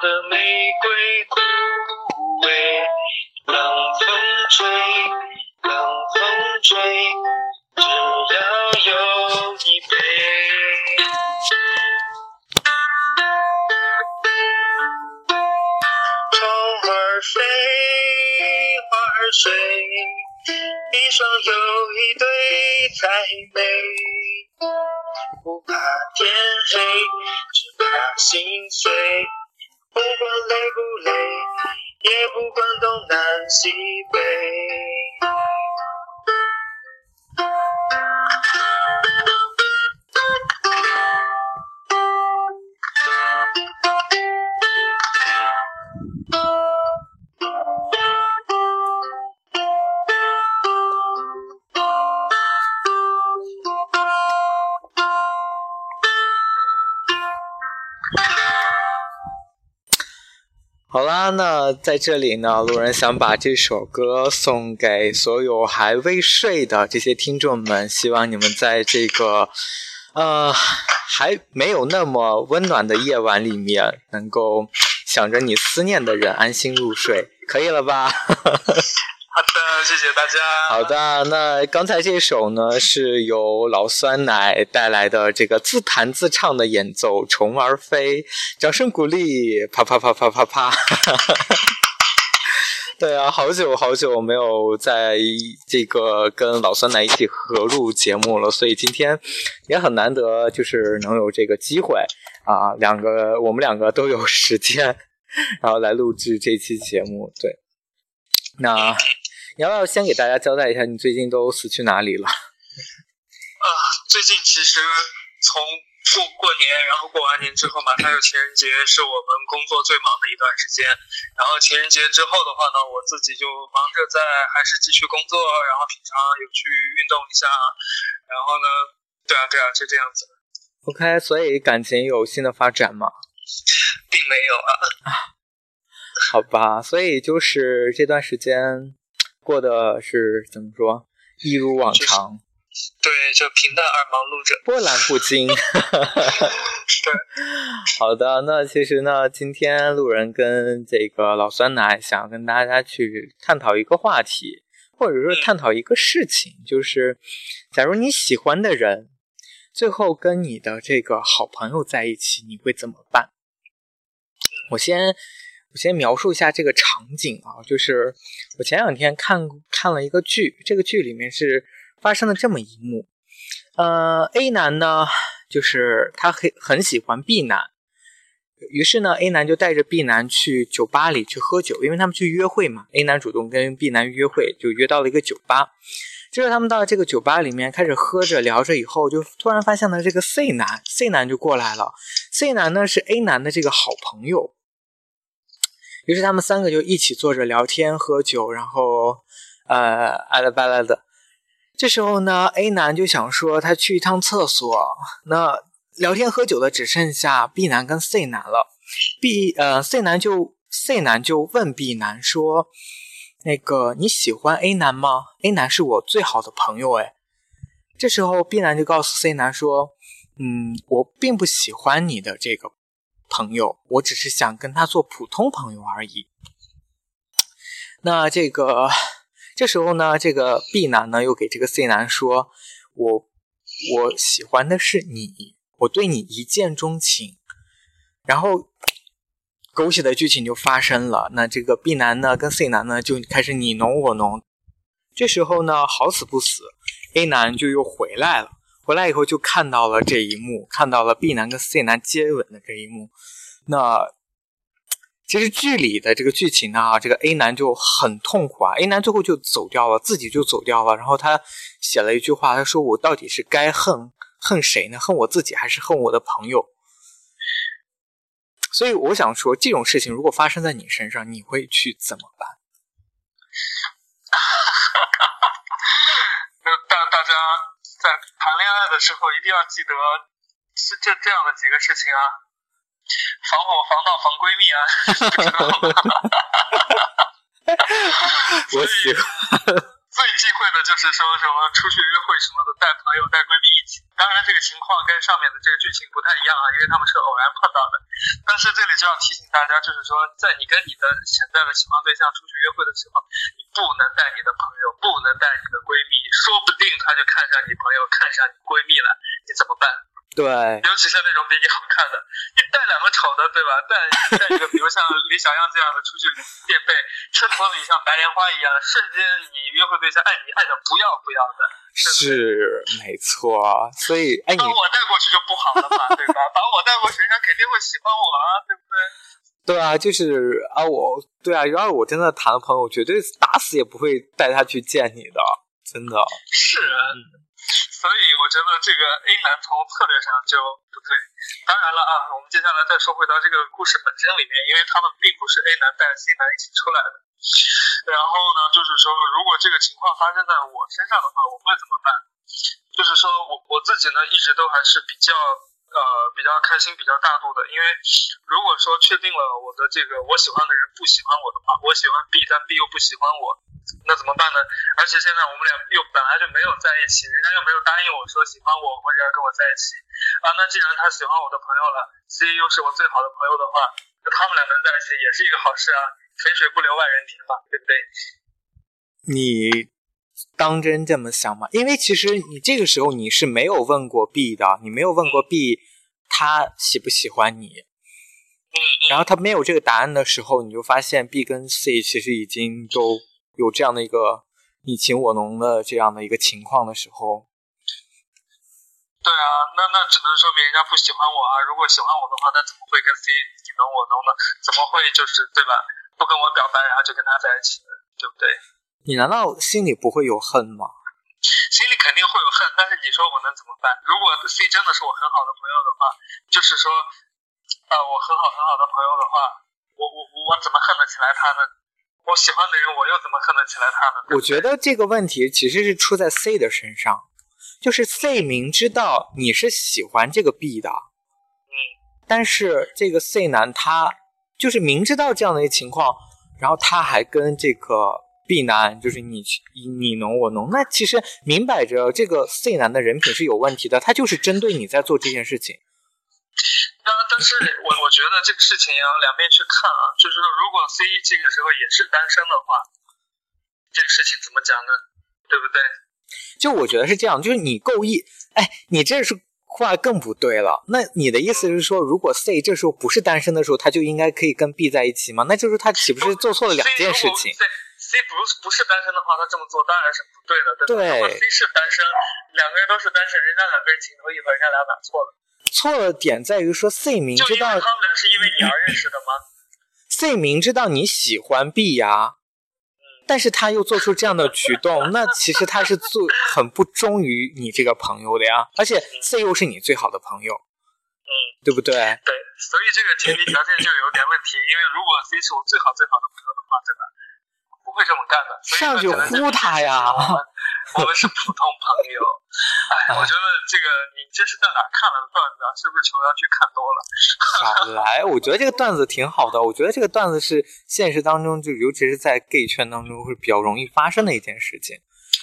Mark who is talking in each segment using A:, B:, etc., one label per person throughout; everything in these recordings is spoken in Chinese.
A: 的玫瑰枯萎，冷风吹，冷风吹，只要有你陪。虫儿飞，花儿睡，一双又一对才美。不怕天黑，只怕心碎。不管累不累，也不管东南西北。
B: 好啦，那在这里呢，路人想把这首歌送给所有还未睡的这些听众们，希望你们在这个呃还没有那么温暖的夜晚里面，能够想着你思念的人安心入睡，可以了吧？
A: 谢谢大家。
B: 好的，那刚才这首呢是由老酸奶带来的这个自弹自唱的演奏《虫儿飞》，掌声鼓励，啪啪啪啪啪啪。对啊，好久好久没有在这个跟老酸奶一起合录节目了，所以今天也很难得，就是能有这个机会啊，两个我们两个都有时间，然后来录制这期节目。对，那。你要不要先给大家交代一下，你最近都死去哪里了？
A: 啊，最近其实从过过年，然后过完年之后马上有情人节，是我们工作最忙的一段时间。然后情人节之后的话呢，我自己就忙着在还是继续工作，然后平常有去运动一下。然后呢，对啊对啊，就这样子。
B: OK，所以感情有新的发展吗？
A: 并没有啊。
B: 好吧，所以就是这段时间。过的是怎么说？一如往常，
A: 对，就平淡而忙碌着，
B: 波澜不惊。
A: 对，
B: 好的，那其实呢，今天路人跟这个老酸奶想跟大家去探讨一个话题，或者说探讨一个事情，就是假如你喜欢的人最后跟你的这个好朋友在一起，你会怎么办？我先。我先描述一下这个场景啊，就是我前两天看看了一个剧，这个剧里面是发生了这么一幕，呃，A 男呢，就是他很很喜欢 B 男，于是呢，A 男就带着 B 男去酒吧里去喝酒，因为他们去约会嘛，A 男主动跟 B 男约会，就约到了一个酒吧。就是他们到了这个酒吧里面开始喝着聊着以后，就突然发现了这个 C 男，C 男就过来了，C 男呢是 A 男的这个好朋友。于是他们三个就一起坐着聊天喝酒，然后，呃，爱拉巴拉的。这时候呢，A 男就想说他去一趟厕所。那聊天喝酒的只剩下 B 男跟 C 男了。B 呃 C 男就 C 男就问 B 男说：“那个你喜欢 A 男吗？A 男是我最好的朋友。”哎，这时候 B 男就告诉 C 男说：“嗯，我并不喜欢你的这个。”朋友，我只是想跟他做普通朋友而已。那这个这时候呢，这个 B 男呢又给这个 C 男说：“我我喜欢的是你，我对你一见钟情。”然后狗血的剧情就发生了。那这个 B 男呢跟 C 男呢就开始你侬我侬。这时候呢，好死不死，A 男就又回来了。回来以后就看到了这一幕，看到了 B 男跟 C 男接吻的这一幕。那其实剧里的这个剧情呢，这个 A 男就很痛苦啊。A 男最后就走掉了，自己就走掉了。然后他写了一句话，他说：“我到底是该恨恨谁呢？恨我自己还是恨我的朋友？”所以我想说，这种事情如果发生在你身上，你会去怎么办？
A: 大大家。时候一定要记得是这这样的几个事情啊，防火、防盗、防闺蜜啊，知道吗？
B: 我喜欢。
A: 最忌讳的就是说什么出去约会什么的，带朋友、带闺蜜一起。当然，这个情况跟上面的这个剧情不太一样啊，因为他们是偶然碰到的。但是这里就要提醒大家，就是说，在你跟你的潜在的喜欢对象出去约会的时候，你不能带你的朋友，不能带你的闺蜜，说不定他就看上你朋友，看上你闺蜜了，你怎么办？
B: 对，
A: 尤其是那种比你好看的，你带两个丑的，对吧？带带一个，比如像李小样这样的出去 垫背，衬托里像白莲花一样，瞬间你约会对象爱你爱的不要不要的。
B: 是，没错。所以，哎，
A: 把我带过去就不好了嘛，对吧？把我带过去，人家肯定会喜欢我啊，对不对？
B: 对啊，就是啊，我对啊，要是我真的谈了朋友，绝对打死也不会带他去见你的，真的。
A: 是。所以我觉得这个 A 男从策略上就不对。当然了啊，我们接下来再说回到这个故事本身里面，因为他们并不是 A 男带 C 男一起出来的。然后呢，就是说，如果这个情况发生在我身上的话，我会怎么办？就是说我我自己呢，一直都还是比较呃比较开心、比较大度的。因为如果说确定了我的这个我喜欢的人不喜欢我的话，我喜欢 B，但 B 又不喜欢我。那怎么办呢？而且现在我们俩又本来就没有在一起，人家又没有答应我说喜欢我或者要跟我在一起啊。那既然他喜欢我的朋友了，C 又是我最好的朋友的话，那他们俩能在一起也是一个好事啊。肥水不流外人田嘛，对不对？
B: 你当真这么想吗？因为其实你这个时候你是没有问过 B 的，你没有问过 B 他喜不喜欢你。
A: 嗯。
B: 然后他没有这个答案的时候，你就发现 B 跟 C 其实已经都。有这样的一个你情我浓的这样的一个情况的时候，
A: 对啊，那那只能说明人家不喜欢我啊。如果喜欢我的话，那怎么会跟 C 你浓我浓呢？怎么会就是对吧？不跟我表白，然后就跟他在一起呢？对不对？
B: 你难道心里不会有恨吗？
A: 心里肯定会有恨，但是你说我能怎么办？如果 C 真的是我很好的朋友的话，就是说啊，我很好很好的朋友的话，我我我怎么恨得起来他呢？我喜欢的人，我又怎么恨得起来他呢？
B: 我觉得这个问题其实是出在 C 的身上，就是 C 明知道你是喜欢这个 B 的，
A: 嗯，
B: 但是这个 C 男他就是明知道这样的一个情况，然后他还跟这个 B 男就是你你侬我侬，那其实明摆着这个 C 男的人品是有问题的，他就是针对你在做这件事情。
A: 那但是我我觉得这个事情要两面去看啊，就是说如果 C 这个时候也是单身的话，这个事情怎么讲呢？对不对？
B: 就我觉得是这样，就是你够意，哎，你这是话更不对了。那你的意思是说，如果 C 这时候不是单身的时候，他就应该可以跟 B 在一起吗？那就是他岂不是做错了两件事情
A: ？C 不不是单身的话，他这么做当然是不对的，对吧？如果 C 是单身，两个人都是单身，人家两个人情投意合，人家俩哪错了？
B: 错的点在于说，C 明知道他们
A: 俩是因为你而认识的吗
B: ？C 明知道你喜欢 B 呀，但是他又做出这样的举动，那其实他是做很不忠于你这个朋友的呀。而且 C 又是你最好的朋友，
A: 嗯，
B: 对不对？
A: 对，所以这个前提条件就有点问题，因为如果 C 是我最好最好的朋友的话，对吧？不会这么干的，
B: 上去呼他呀！
A: 我们是普通朋友。哎，我觉得这个你这是在哪看了的段子啊？是不是琼瑶剧看多
B: 了？少来，我觉得这个段子挺好的。我觉得这个段子是现实当中，就尤其是在 gay 圈当中会比较容易发生的一件事情。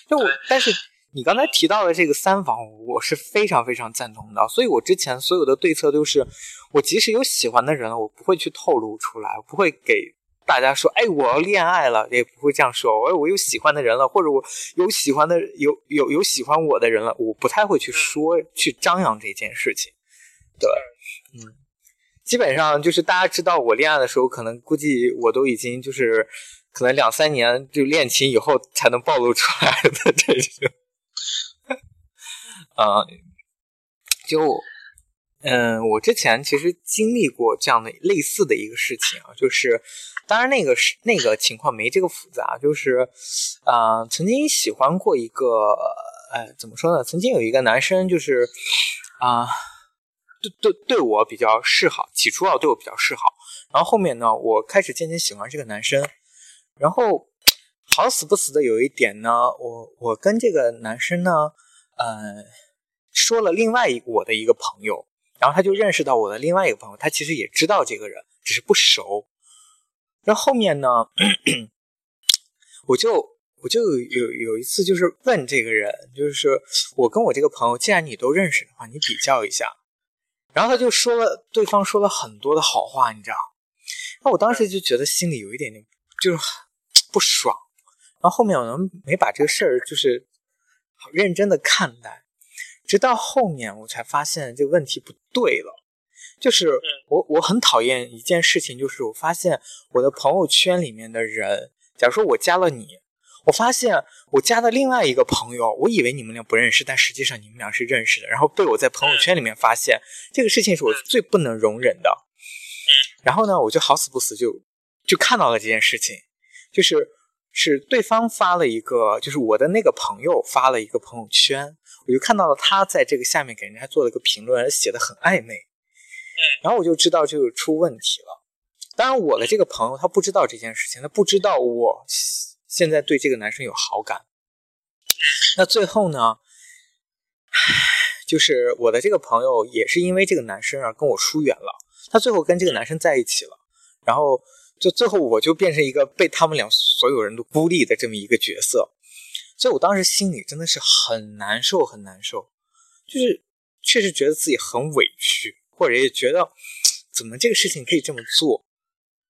B: 就我，但是你刚才提到的这个三房，我是非常非常赞同的。所以我之前所有的对策都是，我即使有喜欢的人，我不会去透露出来，我不会给。大家说，哎，我要恋爱了，也不会这样说。哎，我有喜欢的人了，或者我有喜欢的有有有喜欢我的人了，我不太会去说去张扬这件事情。对，嗯，基本上就是大家知道我恋爱的时候，可能估计我都已经就是可能两三年就恋情以后才能暴露出来的这种。啊，就。嗯，我之前其实经历过这样的类似的一个事情啊，就是，当然那个是那个情况没这个复杂，就是，啊，曾经喜欢过一个，呃，怎么说呢？曾经有一个男生，就是，啊，对对对我比较示好，起初啊对我比较示好，然后后面呢，我开始渐渐喜欢这个男生，然后好死不死的有一点呢，我我跟这个男生呢，呃。说了另外一我的一个朋友，然后他就认识到我的另外一个朋友，他其实也知道这个人，只是不熟。然后面呢，我就我就有有一次就是问这个人，就是我跟我这个朋友，既然你都认识的话，你比较一下。然后他就说了，对方说了很多的好话，你知道？那我当时就觉得心里有一点点就是不爽。然后后面我能没把这个事儿就是好认真的看待，直到后面我才发现这个问题不对了。就是我我很讨厌一件事情，就是我发现我的朋友圈里面的人，假如说我加了你。我发现我加的另外一个朋友，我以为你们俩不认识，但实际上你们俩是认识的。然后被我在朋友圈里面发现，这个事情是我最不能容忍的。然后呢，我就好死不死就就看到了这件事情，就是是对方发了一个，就是我的那个朋友发了一个朋友圈，我就看到了他在这个下面给人家做了一个评论，写的很暧昧。然后我就知道就出问题了。当然，我的这个朋友他不知道这件事情，他不知道我。现在对这个男生有好感，那最后呢？就是我的这个朋友也是因为这个男生而跟我疏远了，他最后跟这个男生在一起了，然后就最后我就变成一个被他们俩所有人都孤立的这么一个角色，所以我当时心里真的是很难受，很难受，就是确实觉得自己很委屈，或者也觉得怎么这个事情可以这么做，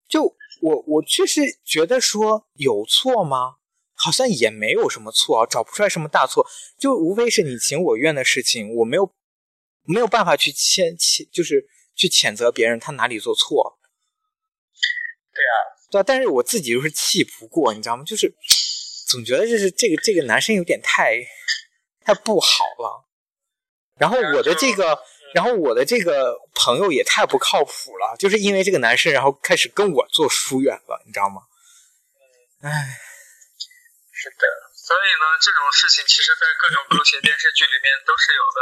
B: 就。我我确实觉得说有错吗？好像也没有什么错啊，找不出来什么大错，就无非是你情我愿的事情，我没有没有办法去谴谴，就是去谴责别人他哪里做错。
A: 对啊，
B: 对啊，但是我自己又是气不过，你知道吗？就是总觉得就是这个这个男生有点太太不好了，然后我的这个。然后我的这个朋友也太不靠谱了，就是因为这个男生，然后开始跟我做疏远了，你知道吗？唉，
A: 是的，所以呢，这种事情其实，在各种狗血电视剧里面都是有的，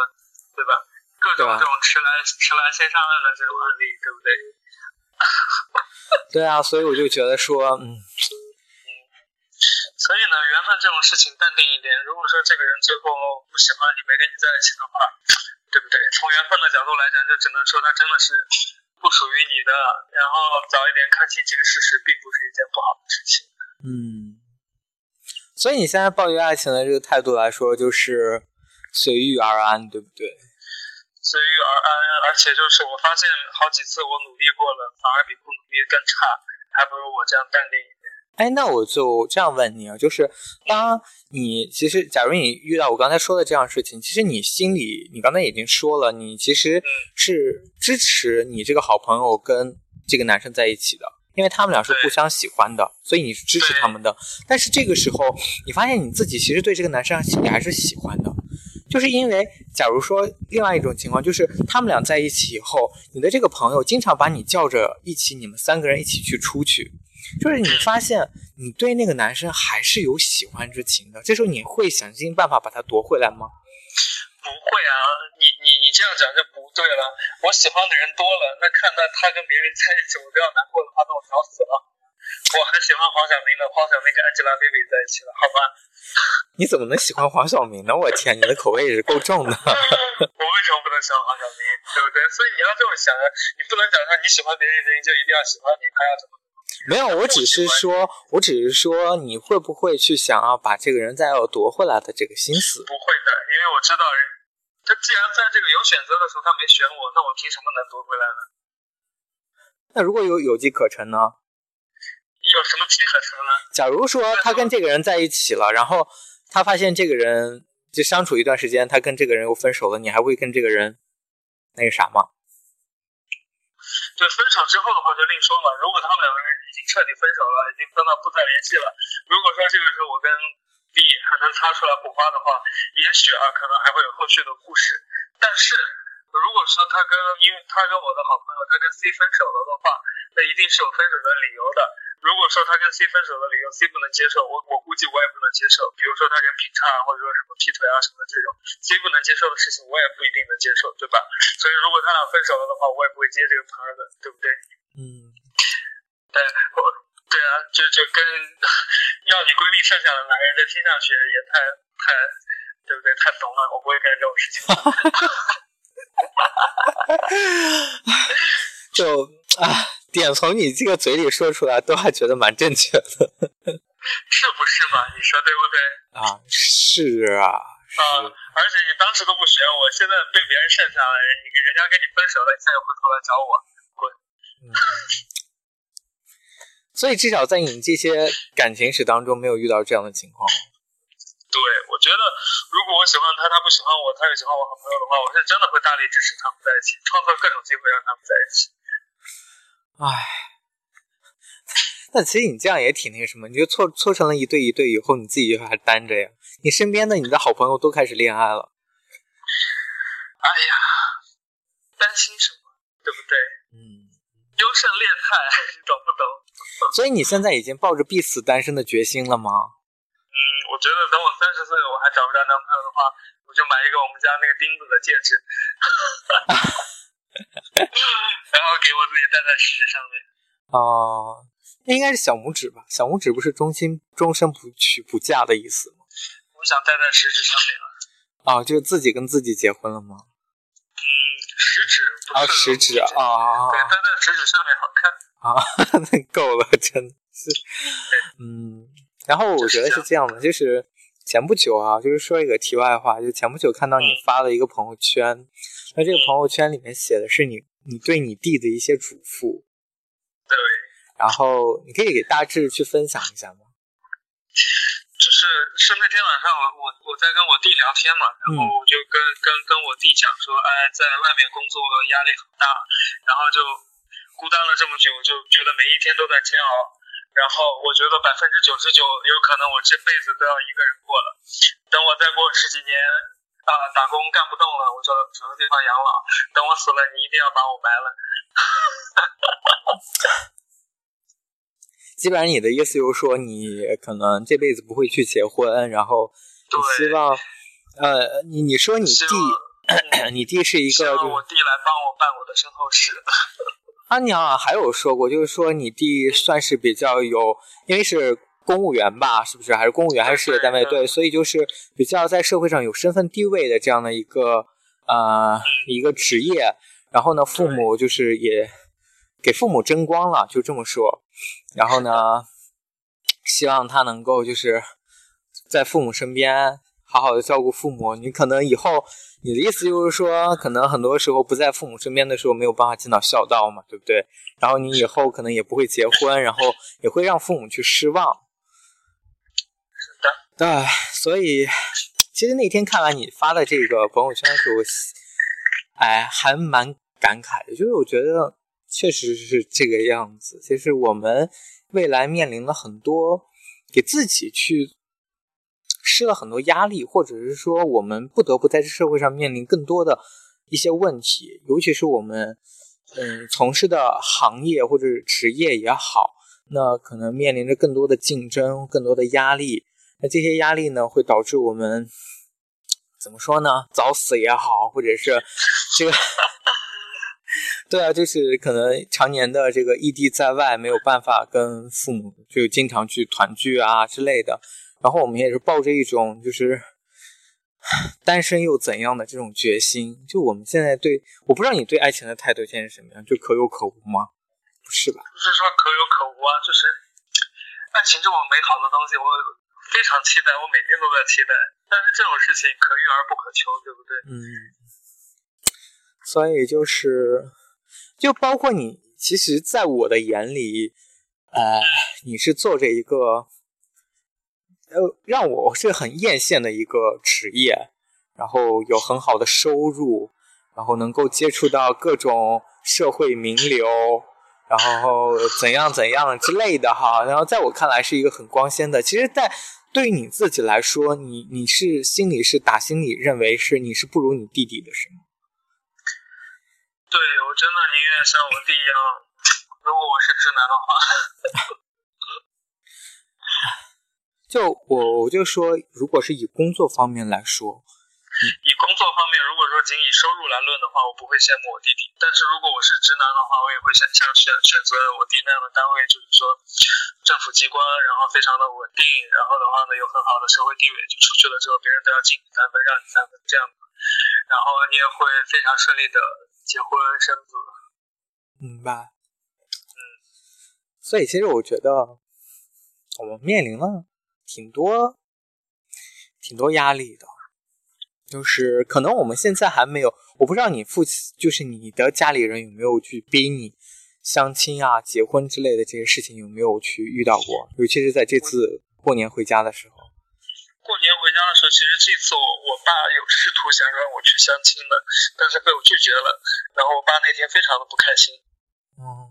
A: 对吧？各种这种迟来迟来先上岸的这种案例，对不对？
B: 对啊，所以我就觉得说，嗯，
A: 所以呢，缘分这种事情淡定一点。如果说这个人最后不喜欢你，没跟你在一起的话。对不对？从缘分的角度来讲，就只能说他真的是不属于你的。然后早一点看清这个事实，并不是一件不好的事情。
B: 嗯，所以你现在抱怨爱情的这个态度来说，就是随遇而安，对不对？
A: 随遇而安，而且就是我发现好几次我努力过了，反而比不努力更差，还不如我这样淡定。
B: 哎，那我就这样问你啊，就是当你其实，假如你遇到我刚才说的这样事情，其实你心里，你刚才已经说了，你其实是支持你这个好朋友跟这个男生在一起的，因为他们俩是互相喜欢的，所以你是支持他们的。但是这个时候，你发现你自己其实对这个男生心里还是喜欢的，就是因为，假如说另外一种情况，就是他们俩在一起以后，你的这个朋友经常把你叫着一起，你们三个人一起去出去。就是你发现你对那个男生还是有喜欢之情的，这时候你会想尽办法把他夺回来吗？
A: 不会啊，你你你这样讲就不对了。我喜欢的人多了，那看到他跟别人在一起，我都要难过的话，那我找死了。我还喜欢黄晓明呢，黄晓明跟 Angelababy 在一起了，好吧？
B: 你怎么能喜欢黄晓明呢？我天，你的口味也是够重的。
A: 我为什么不能喜欢黄晓明？对不对？所以你要这么想啊，你不能讲说你喜欢别人，别人就一定要喜欢你，他要怎么？
B: 没有，我只是说，我只是说，你会不会去想要把这个人再要夺回来的这个心思？
A: 不会的，因为我知道人，他既然在这个有选择的时候他没选我，那我凭什么能夺回来呢？
B: 那如果有有机可乘呢？
A: 有什么机可乘呢？
B: 假如说他跟这个人在一起了，然后他发现这个人就相处一段时间，他跟这个人又分手了，你还会跟这个人那个啥吗？
A: 就分手之后的话就另说嘛。如果他们两个人已经彻底分手了，已经分到不再联系了，如果说这个时候我跟 B 还能擦出来火花的话，也许啊可能还会有后续的故事。但是如果说他跟因为他跟我的好朋友他跟 C 分手了的话，那一定是有分手的理由的。如果说他跟 C 分手的理由 C 不能接受，我我估计我也不能接受。比如说他人品差，或者说什么劈腿啊什么这种，C 不能接受的事情，我也不一定能接受，对吧？所以如果他俩分手了的话，我也不会接这个朋友的，对不对？
B: 嗯，
A: 对，我对啊，就就跟要你闺蜜剩下的男人，这听上去也太太对不对？太怂了，我不会干这种事情。
B: 就啊，点从你这个嘴里说出来，都还觉得蛮正确的。
A: 是不是嘛？你说对不对？
B: 啊，是啊，
A: 啊，而且你当时都不选我，现在被别人剩下了，你人家跟你分手了，你现在回头来找我，滚！
B: 嗯，所以至少在你这些感情史当中，没有遇到这样的情况。
A: 对，我觉得如果我喜欢他，他不喜欢我，他也喜欢我好朋友的话，我是真的会大力支持他们在一起，创造各种机会让他们在一起。
B: 唉，那其实你这样也挺那什么，你就搓搓成了一对一对，以后你自己就还单着呀？你身边的你的好朋友都开始恋爱了。
A: 哎呀，担心什么？对不对？
B: 嗯，
A: 优胜劣汰，懂不懂？
B: 所以你现在已经抱着必死单身的决心了吗？
A: 嗯，我觉得等我三十岁我还找不着男朋友的话，我就买一个我们家那个钉子的戒指，然后给我自己戴在食指上面。
B: 哦，那应该是小拇指吧？小拇指不是终身终身不娶不嫁的意思吗？
A: 我想戴在食指上面了。
B: 啊，就自己跟自己结婚了吗？
A: 嗯，食指不
B: 啊，食指啊啊
A: 对，戴在食指上面好看。
B: 啊！那够了，真的是，嗯。然后我觉得是这样的，就是前不久啊，就是说一个题外话，就前不久看到你发了一个朋友圈，那这个朋友圈里面写的是你你对你弟的一些嘱咐，
A: 对，
B: 然后你可以给大致去分享一下吗？
A: 就是是那天晚上我我我在跟我弟聊天嘛，然后我就跟跟跟我弟讲说，哎，在外面工作压力很大，然后就孤单了这么久，就觉得每一天都在煎熬。然后我觉得百分之九十九有可能我这辈子都要一个人过了。等我再过十几年啊，打工干不动了，我就找个地方养老。等我死了，你一定要把我埋了。
B: 基本上你的意思就是说，你可能这辈子不会去结婚，然后你希望，呃，你你说你弟，你弟是一个
A: 我弟来帮我办我的身后事。
B: 阿娘啊，还有说过，就是说你弟算是比较有，因为是公务员吧，是不是？还是公务员还是事业单位？
A: 对，
B: 所以就是比较在社会上有身份地位的这样的一个呃一个职业。然后呢，父母就是也给父母争光了，就这么说。然后呢，希望他能够就是在父母身边好好的照顾父母。你可能以后你的意思就是说，可能很多时候不在父母身边的时候，没有办法尽到孝道嘛，对不对？然后你以后可能也不会结婚，然后也会让父母去失望。对，所以其实那天看完你发的这个朋友圈的时候，哎，还蛮感慨的，就是我觉得确实是这个样子。其实我们未来面临了很多，给自己去施了很多压力，或者是说我们不得不在这社会上面临更多的一些问题，尤其是我们嗯从事的行业或者是职业也好，那可能面临着更多的竞争，更多的压力。那这些压力呢，会导致我们怎么说呢？早死也好，或者是这个，对啊，就是可能常年的这个异地在外，没有办法跟父母就经常去团聚啊之类的。然后我们也是抱着一种就是 单身又怎样的这种决心。就我们现在对，我不知道你对爱情的态度现在是什么样，就可有可无吗？不是吧？
A: 不是说可有可无啊，就是爱情这么美好的东西，我非常期待，我每天都在期待。但是这种事情可遇而不可求，对不对？
B: 嗯，所以就是，就包括你，其实，在我的眼里，呃，你是做着一个，呃，让我是很艳羡的一个职业，然后有很好的收入，然后能够接触到各种社会名流，然后怎样怎样之类的哈，然后在我看来是一个很光鲜的。其实，在对于你自己来说，你你是心里是打心里认为是你是不如你弟弟的，是吗？
A: 对我真的宁愿像我弟一样，如果我是直男的话，
B: 就我我就说，如果是以工作方面来说，
A: 以工作方面，如果说仅以收入来论的话，我不会羡慕我弟弟。但是如果我是直男的话，我也会像像选选择我弟那样的单位，就是说政府机关，然后非常的稳定，然后的话呢有很好的社会地位，就出去了之后别人都要敬你三分，让你三分这样的，然后你也会非常顺利的结婚生子。
B: 明白。嗯，所以其实我觉得我们面临了挺多挺多压力的。就是可能我们现在还没有，我不知道你父亲，就是你的家里人有没有去逼你相亲啊、结婚之类的这些事情，有没有去遇到过？尤其是在这次过年回家的时候。
A: 过年回家的时候，其实这次我我爸有试图想让我去相亲的，但是被我拒绝了。然后我爸那天非常的不开心。
B: 哦。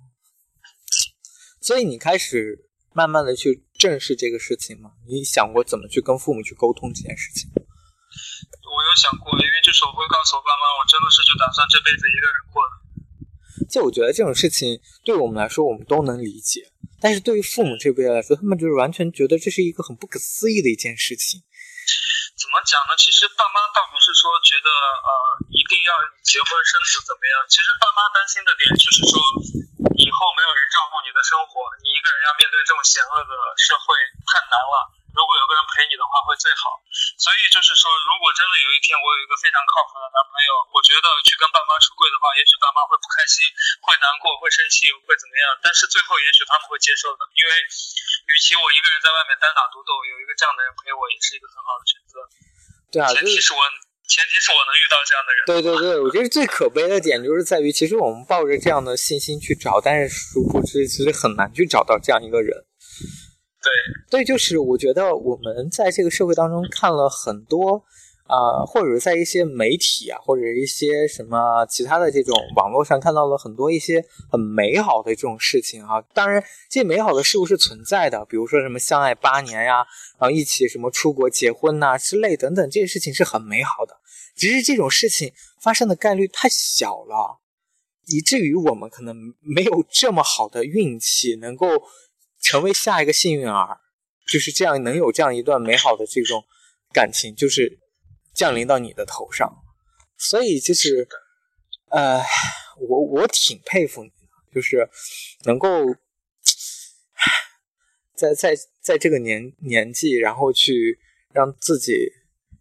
B: 所以你开始慢慢的去正视这个事情吗？你想过怎么去跟父母去沟通这件事情？
A: 我有想过，因为就是我会告诉我爸妈，我真的是就打算这辈子一个人过的。
B: 就我觉得这种事情对我们来说，我们都能理解，但是对于父母这辈来说，他们就是完全觉得这是一个很不可思议的一件事情。
A: 怎么讲呢？其实爸妈倒不是说觉得呃一定要结婚生子怎么样，其实爸妈担心的点就是说以后没有人照顾你的生活，你一个人要面对这种险恶的社会太难了。如果有个人陪你的话，会最好。所以就是说，如果真的有一天我有一个非常靠谱的男朋友，我觉得去跟爸妈出柜的话，也许爸妈会不开心，会难过，会生气，会怎么样？但是最后也许他们会接受的，因为与其我一个人在外面单打独斗，有一个这样的人陪我，也是一个很好的选择。
B: 对啊，
A: 前提是我，前提是我能遇到这样的人。
B: 对对对，我觉得最可悲的点就是在于，其实我们抱着这样的信心去找，但是殊不知，其实很难去找到这样一个人。
A: 对
B: 对，就是我觉得我们在这个社会当中看了很多啊，或者在一些媒体啊，或者一些什么其他的这种网络上看到了很多一些很美好的这种事情啊。当然，这些美好的事物是存在的，比如说什么相爱八年呀，然后一起什么出国结婚呐之类等等，这些事情是很美好的。只是这种事情发生的概率太小了，以至于我们可能没有这么好的运气能够。成为下一个幸运儿，就是这样能有这样一段美好的这种感情，就是降临到你的头上。所以就是，呃，我我挺佩服你的，就是能够 在在在这个年年纪，然后去让自己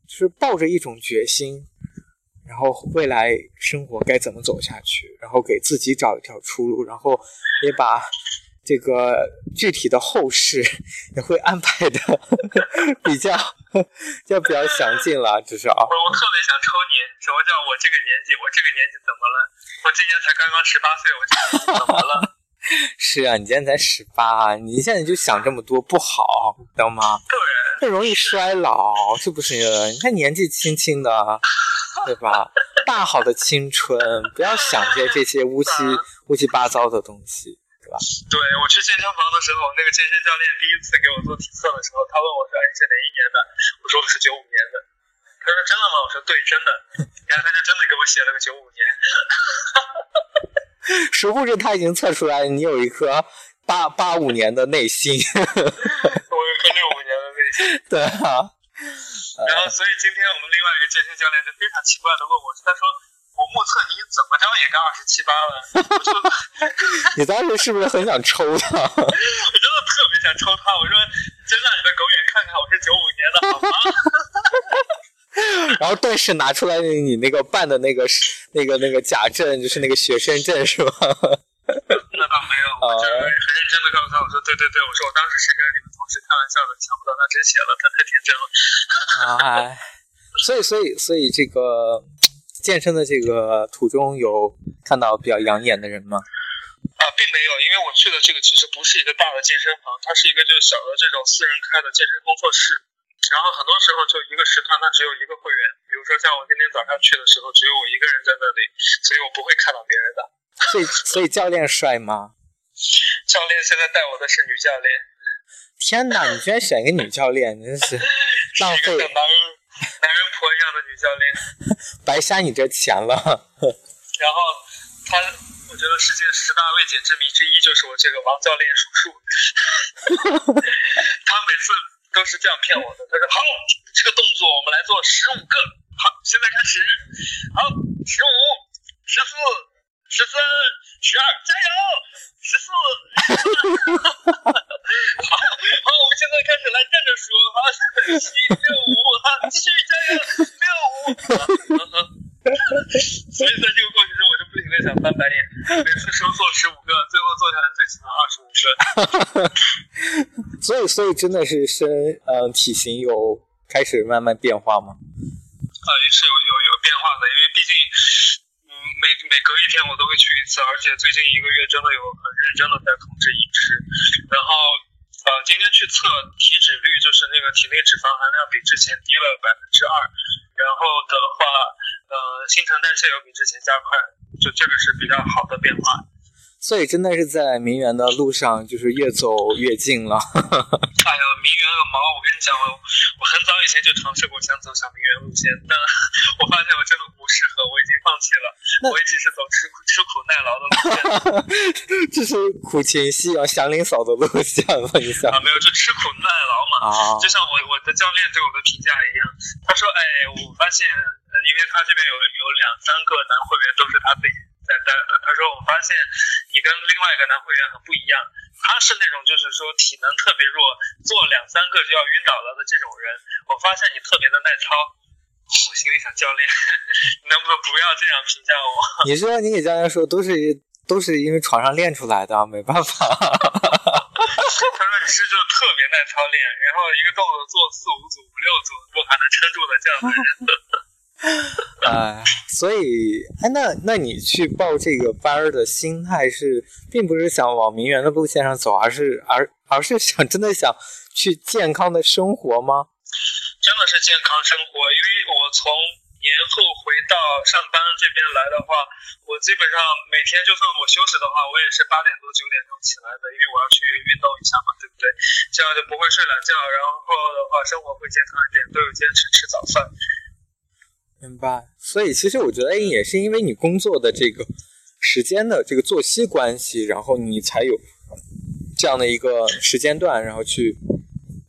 B: 就是抱着一种决心，然后未来生活该怎么走下去，然后给自己找一条出路，然后也把。这个具体的后事 也会安排的 比较，就比较详尽了，至少。
A: 我我特别想抽你，什么叫我这个年纪？我这个年纪怎么了？我今年才刚刚十八岁，我这个年纪怎么了？
B: 是啊，你今年才十八，你现在就想这么多不好，知道吗？
A: 对，
B: 这容易衰老，是不是？你看年纪轻轻的，对吧？大好的青春，不要想些这些乌七乌七八糟的东西。
A: 对我去健身房的时候，那个健身教练第一次给我做体测的时候，他问我说：“你是哪一年的？”我说：“我是九五年的。”他说：“真的吗？”我说：“对，真的。”然后他就真的给我写了个九五年。
B: 殊不知他已经测出来你有一颗八八五年的内心。
A: 我有颗六五年的内心。
B: 对啊。
A: 然后，所以今天我们另外一个健身教练就非常奇怪的问我，他说。我目测你怎么着也该二十七八了，
B: 你当时是不是很想抽他？我
A: 真的特别想抽他。我说，睁大你的狗眼看看，我是九五年的，好吗？
B: 然后顿时拿出来你那个办的那个那个那个假证，就是那个学生证，是吧？
A: 那倒没有，我就很认真的告诉他，我说，对对对，我说我当时是跟你们同事开玩笑的，想不到他真写了，他太天真了。
B: 哎，所以所以所以这个。健身的这个途中有看到比较养眼的人吗？
A: 啊，并没有，因为我去的这个其实不是一个大的健身房，它是一个就是小的这种私人开的健身工作室。然后很多时候就一个时段，它只有一个会员。比如说像我今天早上去的时候，只有我一个人在那里，所以我不会看到别人的。
B: 所以，所以教练帅吗？
A: 教练现在带我的是女教练。
B: 天哪，你居然选一个女教练，真是 浪费。
A: 男人婆一样的女教练，
B: 白瞎你这钱了。
A: 然后他，我觉得世界十大未解之谜之一就是我这个王教练数数。他每次都是这样骗我的，他说：“好，这个动作我们来做十五个，好，现在开始，好，十五、十四、十三、十二，加油！十四，好，好，我们现在开始来站着数，好，七六五，好，继续加油，六五，所以在这个过程中，我就不停的想翻白眼，每次收做十五个，最后做下来最起码二十五
B: 个，哈 哈所以，所以真的是身，嗯，体型有开始慢慢变化吗？
A: 啊，也是有有有变化的，因为毕竟，嗯，每每隔一天我都会去一次，而且最近一个月真的有很认真的在控制饮食。然后，呃，今天去测体脂率，就是那个体内脂肪含量比之前低了百分之二。然后的话，呃，新陈代谢有比之前加快，就这个是比较好的变化。
B: 所以真的是在名媛的路上，就是越走越近了。哎
A: 呀，名媛个毛！我跟你讲，我我很早以前就尝试过想走小名媛路线，但我发现我真的不适合，我已经放弃了。我一直是走吃苦吃苦耐劳的路线。
B: 这是苦情戏啊，祥林嫂的路线吗？你想
A: 啊，没有，就吃苦耐劳嘛。啊，就像我我的教练对我的评价一样，他说：“哎，我发现，因为他这边有有两三个男会员都是他自己。”在在，他说我发现你跟另外一个男会员很不一样，他是那种就是说体能特别弱，做两三个就要晕倒了的这种人。我发现你特别的耐操，我心里想教练，你能不能不要这样评价我？
B: 你说你给教练说都是都是因为床上练出来的，没办法。
A: 他说你是就特别耐操练，然后一个动作做四五组、五六组都还能撑住的这样的人。
B: 哎，所以，哎，那那你去报这个班儿的心态是，并不是想往名媛的路线上走，而是而而是想真的想去健康的生活吗？
A: 真的是健康生活，因为我从年后回到上班这边来的话，我基本上每天就算我休息的话，我也是八点多九点钟起来的，因为我要去运动一下嘛，对不对？这样就不会睡懒觉，然后的话生活会健康一点，都有坚持吃早饭。
B: 明白，所以其实我觉得也是因为你工作的这个时间的这个作息关系，然后你才有这样的一个时间段，然后去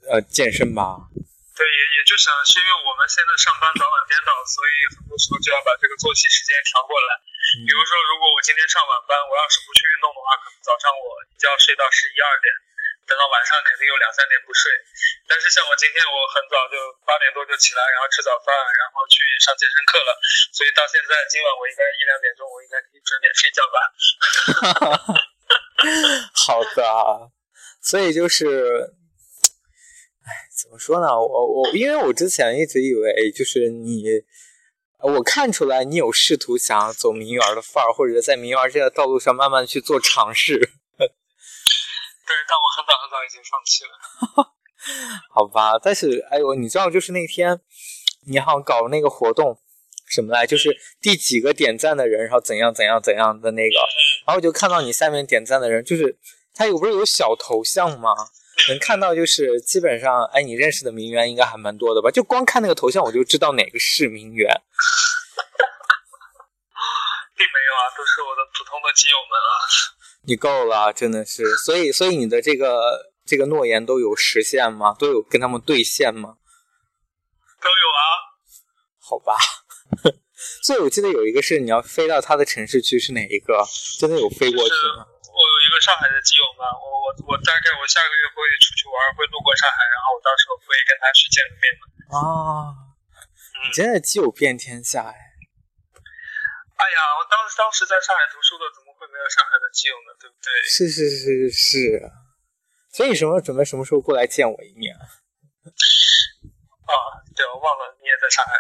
B: 呃健身吧。
A: 对，也也就想是因为我们现在上班早晚颠倒，所以很多时候就要把这个作息时间调过来。比如说，如果我今天上晚班，我要是不去运动的话，可能早上我就要睡到十一二点。等到晚上肯定有两三点不睡，但是像我今天我很早就八点多就起来，然后吃早饭，然后去上健身课了，所以到现在今晚我应该一两点钟我应该可以准点睡觉吧。
B: 好的，所以就是，哎，怎么说呢？我我因为我之前一直以为就是你，我看出来你有试图想要走名媛的范儿，或者在名媛这条道路上慢慢去做尝试。
A: 对，但我很早很早已经放弃了。
B: 好吧，但是哎呦，你知道，就是那天你好像搞那个活动什么来，就是第几个点赞的人，然后怎样怎样怎样的那个，然后我就看到你下面点赞的人，就是他有不是有小头像吗？能看到就是基本上，哎，你认识的名媛应该还蛮多的吧？就光看那个头像，我就知道哪个是名媛。
A: 并没有啊，都是我的普通的基友们啊。
B: 你够了，真的是，所以，所以你的这个这个诺言都有实现吗？都有跟他们兑现吗？
A: 都有啊。
B: 好吧，所以我记得有一个是你要飞到他的城市去，是哪一个？真的有飞过去吗？
A: 我有一个上海的基友嘛，我我我大概我下个月会出去玩，会路过上海，然后我到时候会跟他去见个面的。
B: 啊，你真的基友遍天下哎。
A: 哎呀，我当时当时在上海读书的，怎没有上海的基友呢？对不对？
B: 是是是是是，所以什么准备什么时候过来见我一面？
A: 啊，对，我忘了你也在上海。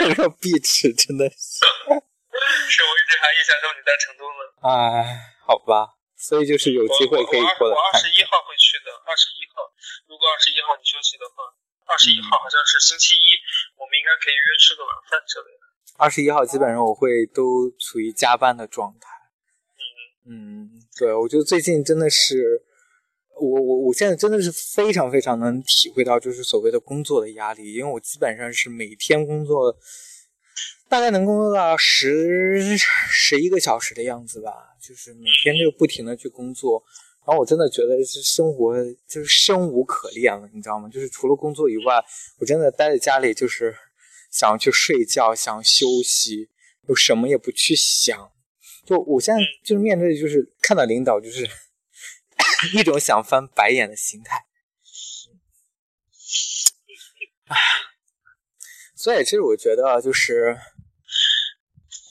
B: 你个壁纸，真的是。
A: 是我一直还印象中你在成都呢。
B: 哎，好吧，所以就是有机会可以过来。
A: 我二十一号会去的，二十一号。如果二十一号你休息的话，二十一号好像是星期一，我们应该可以约吃个晚饭之类的。
B: 二十一号基本上我会都处于加班的状态。嗯，对，我觉得最近真的是，我我我现在真的是非常非常能体会到，就是所谓的工作的压力，因为我基本上是每天工作，大概能工作到十十一个小时的样子吧，就是每天就不停的去工作，然后我真的觉得是生活就是生无可恋了，你知道吗？就是除了工作以外，我真的待在家里就是。想要去睡觉，想休息，又什么也不去想。就我现在就是面对，就是看到领导，就是 一种想翻白眼的心态。唉，所以其实我觉得就是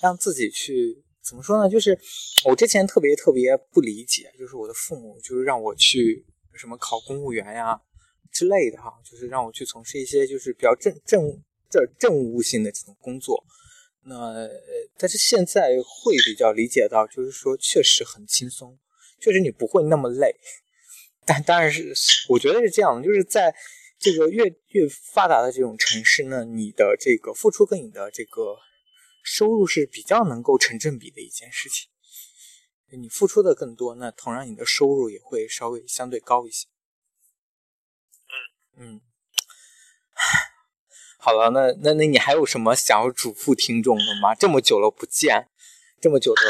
B: 让自己去怎么说呢？就是我之前特别特别不理解，就是我的父母就是让我去什么考公务员呀之类的哈，就是让我去从事一些就是比较政政这政务性的这种工作。那但是现在会比较理解到，就是说确实很轻松，确实你不会那么累。但当然是我觉得是这样，就是在。这个越越发达的这种城市呢，你的这个付出跟你的这个收入是比较能够成正比的一件事情。你付出的更多，那同样你的收入也会稍微相对高一些。嗯嗯，好了，那那那你还有什么想要嘱咐听众的吗？这么久了不见，这么久的。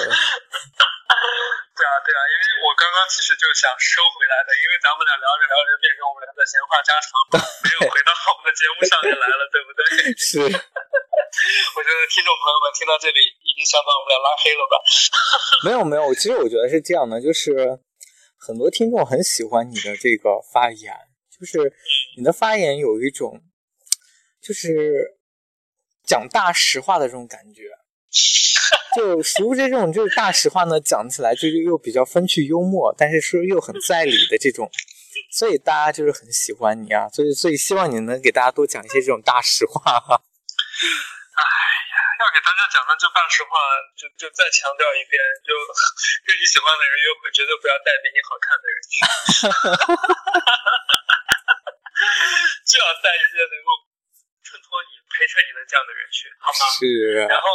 A: 对啊，对啊，因为我刚刚其实就想收回来的，因为咱们俩聊着聊着变成我们俩的闲话家常，没有回到我们的节目上面来了，对不对？
B: 是。
A: 我觉得听众朋友们听到这里，已经想把我们俩拉黑了吧？
B: 没有没有，其实我觉得是这样的，就是很多听众很喜欢你的这个发言，就是你的发言有一种，就是讲大实话的这种感觉。就熟知这种就是大实话呢，讲起来就是又比较风趣幽默，但是说又很在理的这种，所以大家就是很喜欢你啊，所以所以希望你能给大家多讲一些这种大实话。
A: 哎呀，要给大家讲的就大实话，就就再强调一遍，就 跟你喜欢的人约会，绝对不要带比你好看的人去，就要带一些能够衬托你、陪衬你的这样的人去，好吗？
B: 是。
A: 然后。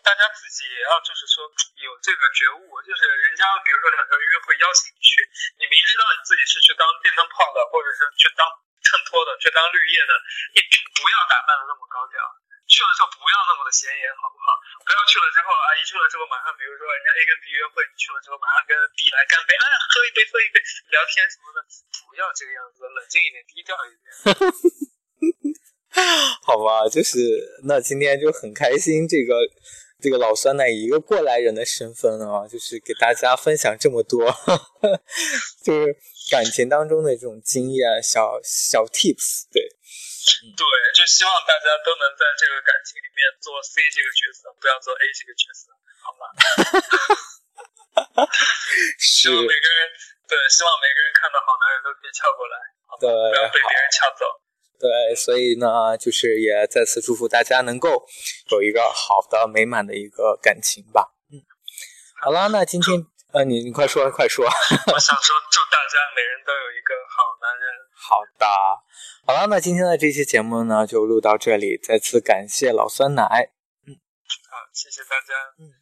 A: 大家自己也要就是说有这个觉悟，就是人家比如说两个人约会邀请你去，你明知道你自己是去当电灯泡的，或者是去当衬托的，去当绿叶的，你不要打扮的那么高调，去了之后不要那么的显眼，好不好？不要去了之后啊，一去了之后马上，比如说人家 A 跟 B 约会，你去了之后马上跟 B 来干杯，哎，喝一杯，喝一杯，聊天什么的，不要这个样子，冷静一点，低调一点。
B: 好吧，就是那今天就很开心这个。这个老酸奶以一个过来人的身份啊，就是给大家分享这么多，就是感情当中的这种经验，小小 tips，对，
A: 对，就希望大家都能在这个感情里面做 C 这个角色，不要做 A 这个角色，好吗？希望每个人，对，希望每个人看到好男人都可以撬过来，
B: 对，
A: 不要被别人撬走。
B: 对，所以呢，就是也再次祝福大家能够有一个好的、美满的一个感情吧。嗯，好了，那今天呃，你你快说，快说。
A: 我想说，祝大家每人都有一个好男人。
B: 好的，好了，那今天的这期节目呢，就录到这里。再次感谢老酸奶。
A: 嗯，好，谢谢大家。
B: 嗯。